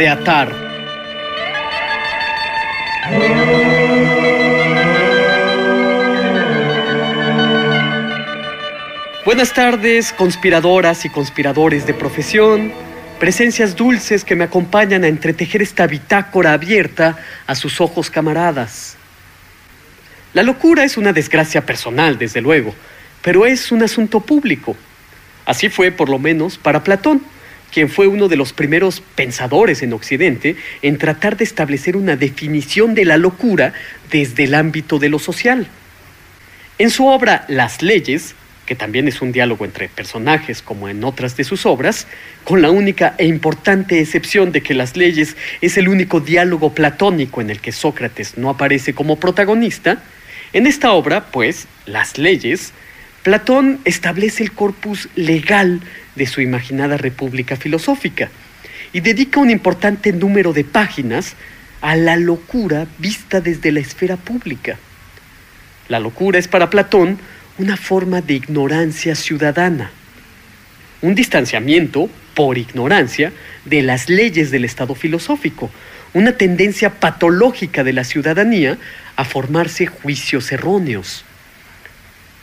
De atar. Buenas tardes, conspiradoras y conspiradores de profesión, presencias dulces que me acompañan a entretejer esta bitácora abierta a sus ojos camaradas. La locura es una desgracia personal, desde luego, pero es un asunto público. Así fue, por lo menos, para Platón quien fue uno de los primeros pensadores en Occidente en tratar de establecer una definición de la locura desde el ámbito de lo social. En su obra Las leyes, que también es un diálogo entre personajes como en otras de sus obras, con la única e importante excepción de que Las leyes es el único diálogo platónico en el que Sócrates no aparece como protagonista, en esta obra, pues, Las leyes, Platón establece el corpus legal de su imaginada república filosófica y dedica un importante número de páginas a la locura vista desde la esfera pública. La locura es para Platón una forma de ignorancia ciudadana, un distanciamiento, por ignorancia, de las leyes del Estado filosófico, una tendencia patológica de la ciudadanía a formarse juicios erróneos.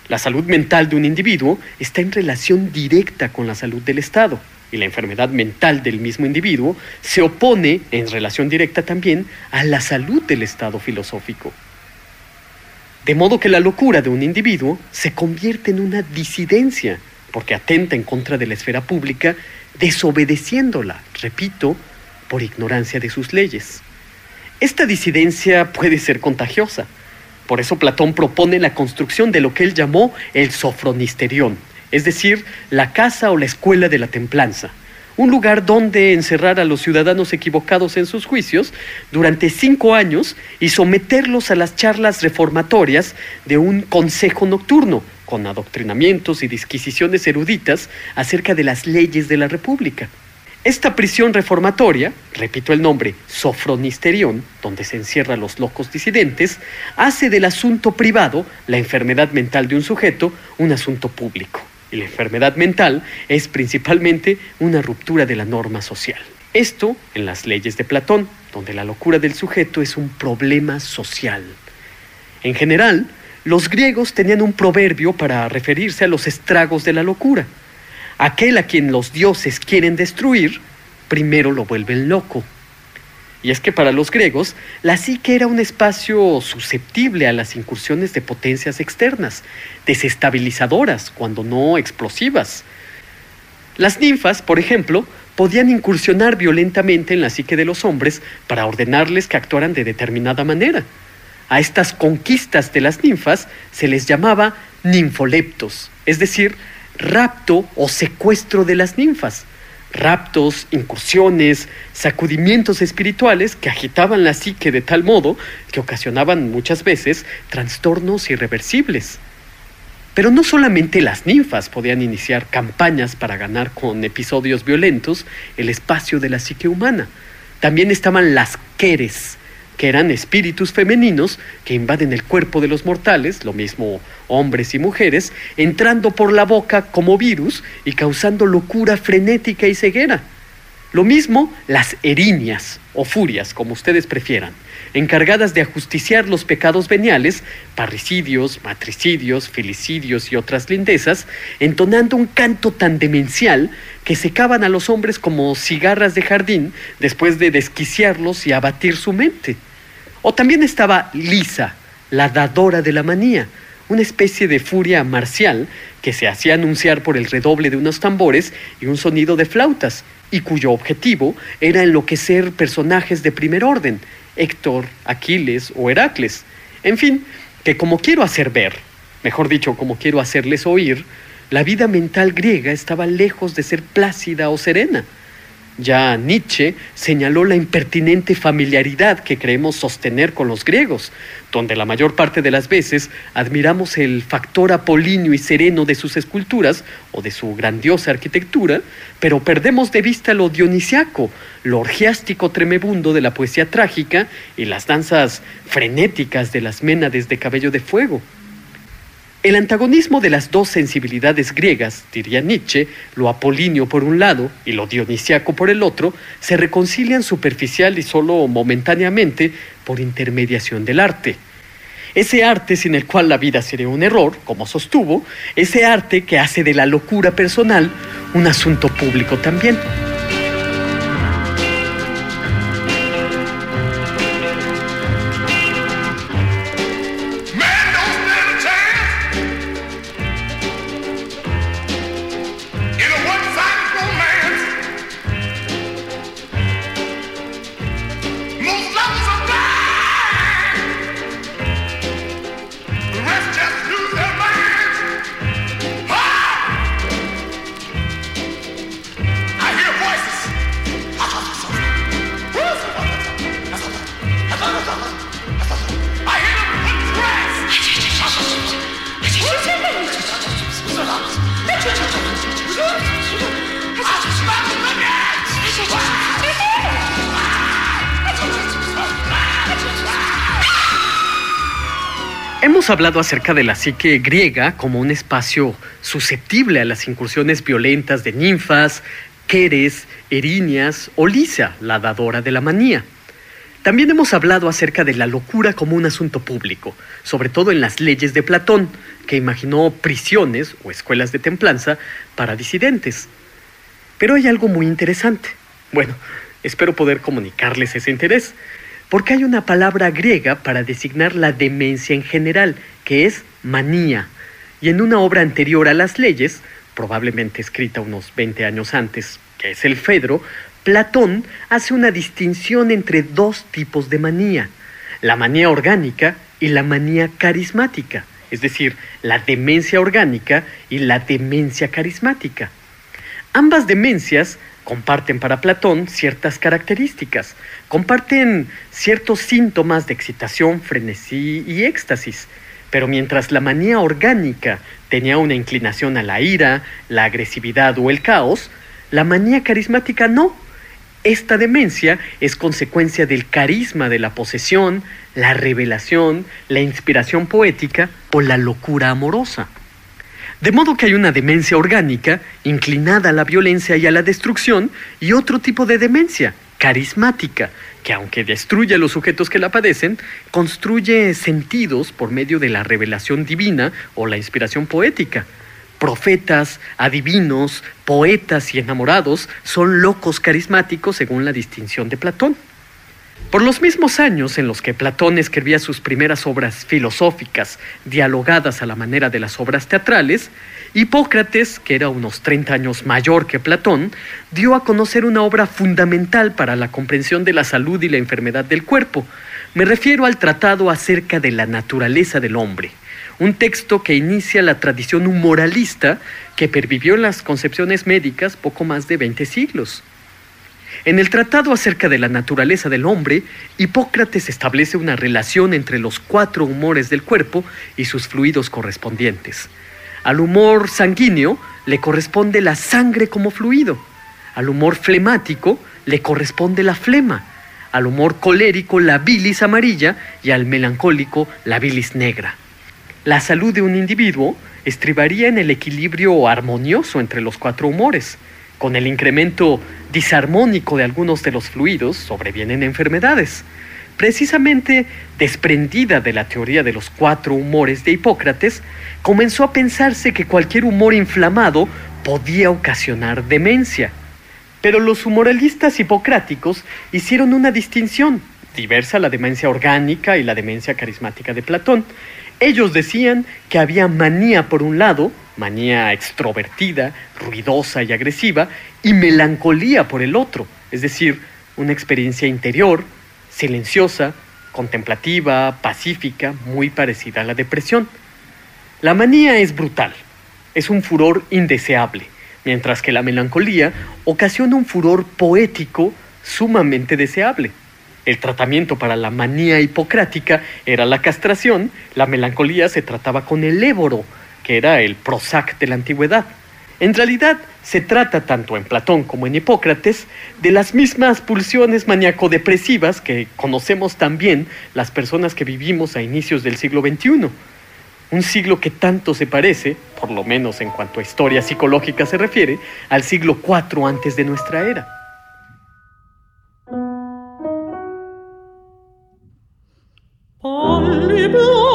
La salud mental de un individuo está en relación directa con la salud del Estado y la enfermedad mental del mismo individuo se opone en relación directa también a la salud del Estado filosófico. De modo que la locura de un individuo se convierte en una disidencia porque atenta en contra de la esfera pública, desobedeciéndola, repito, por ignorancia de sus leyes. Esta disidencia puede ser contagiosa, por eso Platón propone la construcción de lo que él llamó el sofronisterión, es decir, la casa o la escuela de la templanza, un lugar donde encerrar a los ciudadanos equivocados en sus juicios durante cinco años y someterlos a las charlas reformatorias de un consejo nocturno, con adoctrinamientos y disquisiciones eruditas acerca de las leyes de la República. Esta prisión reformatoria, repito el nombre, Sofronisterión, donde se encierran los locos disidentes, hace del asunto privado, la enfermedad mental de un sujeto, un asunto público. Y la enfermedad mental es principalmente una ruptura de la norma social. Esto en las leyes de Platón, donde la locura del sujeto es un problema social. En general, los griegos tenían un proverbio para referirse a los estragos de la locura. Aquel a quien los dioses quieren destruir, primero lo vuelven loco. Y es que para los griegos, la psique era un espacio susceptible a las incursiones de potencias externas, desestabilizadoras, cuando no explosivas. Las ninfas, por ejemplo, podían incursionar violentamente en la psique de los hombres para ordenarles que actuaran de determinada manera. A estas conquistas de las ninfas se les llamaba ninfoleptos, es decir, rapto o secuestro de las ninfas, raptos, incursiones, sacudimientos espirituales que agitaban la psique de tal modo que ocasionaban muchas veces trastornos irreversibles. Pero no solamente las ninfas podían iniciar campañas para ganar con episodios violentos el espacio de la psique humana, también estaban las queres, que eran espíritus femeninos que invaden el cuerpo de los mortales, lo mismo hombres y mujeres, entrando por la boca como virus y causando locura frenética y ceguera. Lo mismo las erinias o furias, como ustedes prefieran, encargadas de ajusticiar los pecados veniales, parricidios, matricidios, filicidios y otras lindezas, entonando un canto tan demencial que secaban a los hombres como cigarras de jardín después de desquiciarlos y abatir su mente. O también estaba Lisa, la dadora de la manía, una especie de furia marcial que se hacía anunciar por el redoble de unos tambores y un sonido de flautas, y cuyo objetivo era enloquecer personajes de primer orden, Héctor, Aquiles o Heracles. En fin, que como quiero hacer ver, mejor dicho, como quiero hacerles oír, la vida mental griega estaba lejos de ser plácida o serena. Ya Nietzsche señaló la impertinente familiaridad que creemos sostener con los griegos, donde la mayor parte de las veces admiramos el factor apolíneo y sereno de sus esculturas o de su grandiosa arquitectura, pero perdemos de vista lo dionisiaco, lo orgiástico tremebundo de la poesía trágica y las danzas frenéticas de las ménades de cabello de fuego. El antagonismo de las dos sensibilidades griegas, diría Nietzsche, lo apolíneo por un lado y lo dionisiaco por el otro, se reconcilian superficial y solo momentáneamente por intermediación del arte. Ese arte sin el cual la vida sería un error, como sostuvo, ese arte que hace de la locura personal un asunto público también. Hablado acerca de la psique griega como un espacio susceptible a las incursiones violentas de ninfas, queres, erinias o Lisa, la dadora de la manía. También hemos hablado acerca de la locura como un asunto público, sobre todo en las leyes de Platón, que imaginó prisiones o escuelas de templanza para disidentes. Pero hay algo muy interesante. Bueno, espero poder comunicarles ese interés porque hay una palabra griega para designar la demencia en general, que es manía. Y en una obra anterior a las leyes, probablemente escrita unos 20 años antes, que es el Fedro, Platón hace una distinción entre dos tipos de manía, la manía orgánica y la manía carismática, es decir, la demencia orgánica y la demencia carismática. Ambas demencias comparten para Platón ciertas características, comparten ciertos síntomas de excitación, frenesí y éxtasis. Pero mientras la manía orgánica tenía una inclinación a la ira, la agresividad o el caos, la manía carismática no. Esta demencia es consecuencia del carisma de la posesión, la revelación, la inspiración poética o la locura amorosa. De modo que hay una demencia orgánica inclinada a la violencia y a la destrucción y otro tipo de demencia, carismática, que aunque destruye a los sujetos que la padecen, construye sentidos por medio de la revelación divina o la inspiración poética. Profetas, adivinos, poetas y enamorados son locos carismáticos según la distinción de Platón. Por los mismos años en los que Platón escribía sus primeras obras filosóficas, dialogadas a la manera de las obras teatrales, Hipócrates, que era unos 30 años mayor que Platón, dio a conocer una obra fundamental para la comprensión de la salud y la enfermedad del cuerpo. Me refiero al tratado acerca de la naturaleza del hombre, un texto que inicia la tradición humoralista que pervivió en las concepciones médicas poco más de 20 siglos. En el tratado acerca de la naturaleza del hombre, Hipócrates establece una relación entre los cuatro humores del cuerpo y sus fluidos correspondientes. Al humor sanguíneo le corresponde la sangre como fluido, al humor flemático le corresponde la flema, al humor colérico la bilis amarilla y al melancólico la bilis negra. La salud de un individuo estribaría en el equilibrio armonioso entre los cuatro humores. Con el incremento disarmónico de algunos de los fluidos sobrevienen enfermedades. Precisamente desprendida de la teoría de los cuatro humores de Hipócrates, comenzó a pensarse que cualquier humor inflamado podía ocasionar demencia. Pero los humoralistas hipocráticos hicieron una distinción, diversa la demencia orgánica y la demencia carismática de Platón. Ellos decían que había manía por un lado, manía extrovertida, ruidosa y agresiva, y melancolía por el otro, es decir, una experiencia interior, silenciosa, contemplativa, pacífica, muy parecida a la depresión. La manía es brutal, es un furor indeseable, mientras que la melancolía ocasiona un furor poético sumamente deseable. El tratamiento para la manía hipocrática era la castración, la melancolía se trataba con el éboro, que era el Prozac de la antigüedad. En realidad, se trata tanto en Platón como en Hipócrates de las mismas pulsiones maníaco-depresivas que conocemos también las personas que vivimos a inicios del siglo XXI. Un siglo que tanto se parece, por lo menos en cuanto a historia psicológica se refiere, al siglo IV antes de nuestra era. 你不。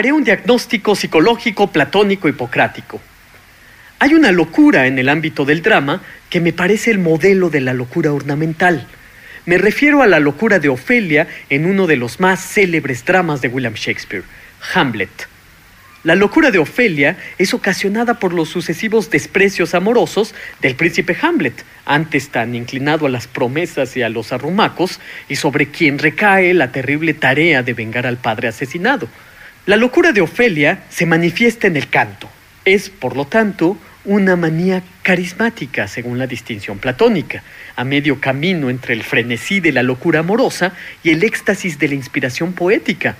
Haré un diagnóstico psicológico platónico hipocrático. Hay una locura en el ámbito del drama que me parece el modelo de la locura ornamental. Me refiero a la locura de Ofelia en uno de los más célebres dramas de William Shakespeare, Hamlet. La locura de Ofelia es ocasionada por los sucesivos desprecios amorosos del príncipe Hamlet, antes tan inclinado a las promesas y a los arrumacos, y sobre quien recae la terrible tarea de vengar al padre asesinado. La locura de Ofelia se manifiesta en el canto. Es, por lo tanto, una manía carismática, según la distinción platónica, a medio camino entre el frenesí de la locura amorosa y el éxtasis de la inspiración poética.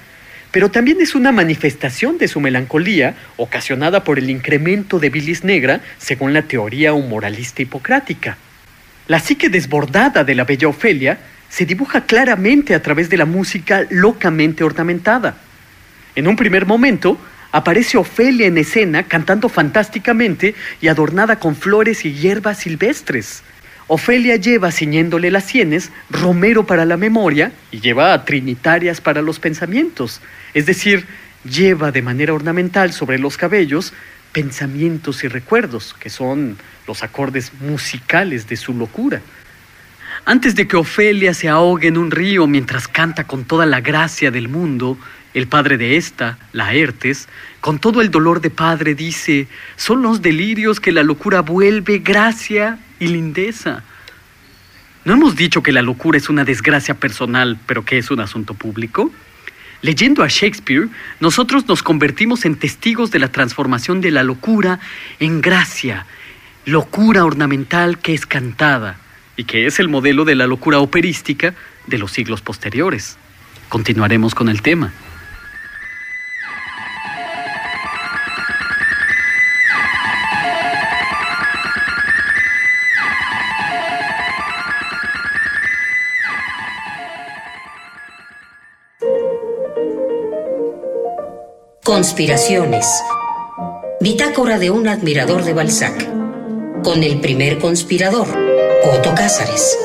Pero también es una manifestación de su melancolía, ocasionada por el incremento de bilis negra, según la teoría humoralista hipocrática. La psique desbordada de la bella Ofelia se dibuja claramente a través de la música locamente ornamentada. En un primer momento, aparece Ofelia en escena cantando fantásticamente y adornada con flores y hierbas silvestres. Ofelia lleva ciñéndole las sienes romero para la memoria y lleva trinitarias para los pensamientos, es decir, lleva de manera ornamental sobre los cabellos pensamientos y recuerdos, que son los acordes musicales de su locura. Antes de que Ofelia se ahogue en un río mientras canta con toda la gracia del mundo, el padre de esta, Laertes, con todo el dolor de padre, dice, son los delirios que la locura vuelve gracia y lindeza. ¿No hemos dicho que la locura es una desgracia personal, pero que es un asunto público? Leyendo a Shakespeare, nosotros nos convertimos en testigos de la transformación de la locura en gracia, locura ornamental que es cantada y que es el modelo de la locura operística de los siglos posteriores. Continuaremos con el tema. Conspiraciones. Bitácora de un admirador de Balzac. Con el primer conspirador, Otto Cázares.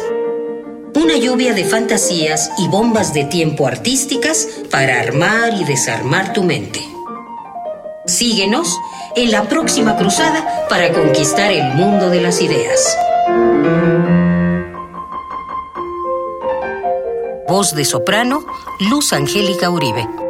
Una lluvia de fantasías y bombas de tiempo artísticas para armar y desarmar tu mente. Síguenos en la próxima cruzada para conquistar el mundo de las ideas. Voz de soprano, Luz Angélica Uribe.